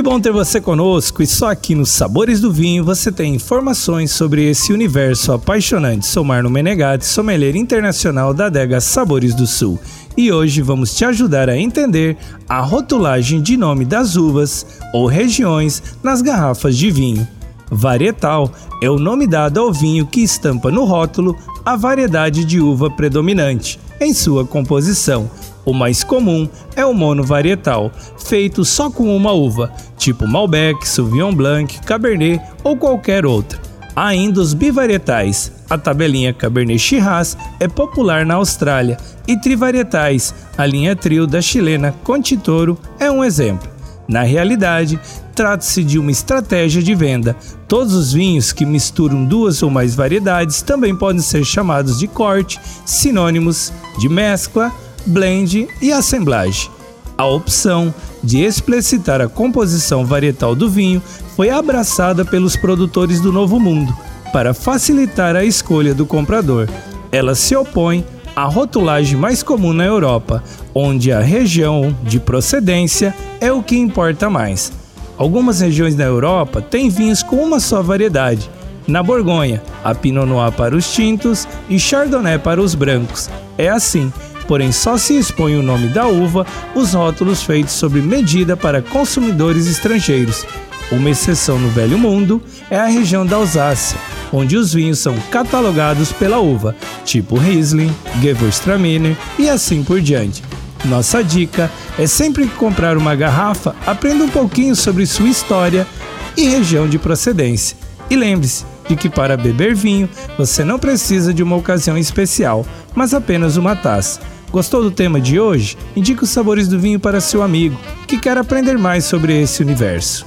Que bom ter você conosco e só aqui nos Sabores do Vinho você tem informações sobre esse universo apaixonante. Sou Marno Menegatti, sommelier internacional da adega Sabores do Sul e hoje vamos te ajudar a entender a rotulagem de nome das uvas ou regiões nas garrafas de vinho. Varietal é o nome dado ao vinho que estampa no rótulo a variedade de uva predominante em sua composição. O mais comum é o monovarietal, feito só com uma uva, tipo Malbec, Sauvignon Blanc, Cabernet ou qualquer outra. Há ainda os bivarietais. A tabelinha Cabernet Shiraz é popular na Austrália e trivarietais. A linha trio da chilena Contitoro é um exemplo. Na realidade, trata-se de uma estratégia de venda. Todos os vinhos que misturam duas ou mais variedades também podem ser chamados de corte, sinônimos de mescla, blend e assemblagem. A opção de explicitar a composição varietal do vinho foi abraçada pelos produtores do Novo Mundo para facilitar a escolha do comprador. Ela se opõe à rotulagem mais comum na Europa, onde a região de procedência é o que importa mais. Algumas regiões na Europa têm vinhos com uma só variedade. Na Borgonha, a Pinot Noir para os tintos e Chardonnay para os brancos. É assim, porém só se expõe o nome da uva os rótulos feitos sob medida para consumidores estrangeiros. Uma exceção no Velho Mundo é a região da Alsácia, onde os vinhos são catalogados pela uva, tipo Riesling, Gewürztraminer e assim por diante. Nossa dica é sempre que comprar uma garrafa, aprenda um pouquinho sobre sua história e região de procedência. E lembre-se de que para beber vinho você não precisa de uma ocasião especial, mas apenas uma taça. Gostou do tema de hoje? Indique os sabores do vinho para seu amigo que quer aprender mais sobre esse universo.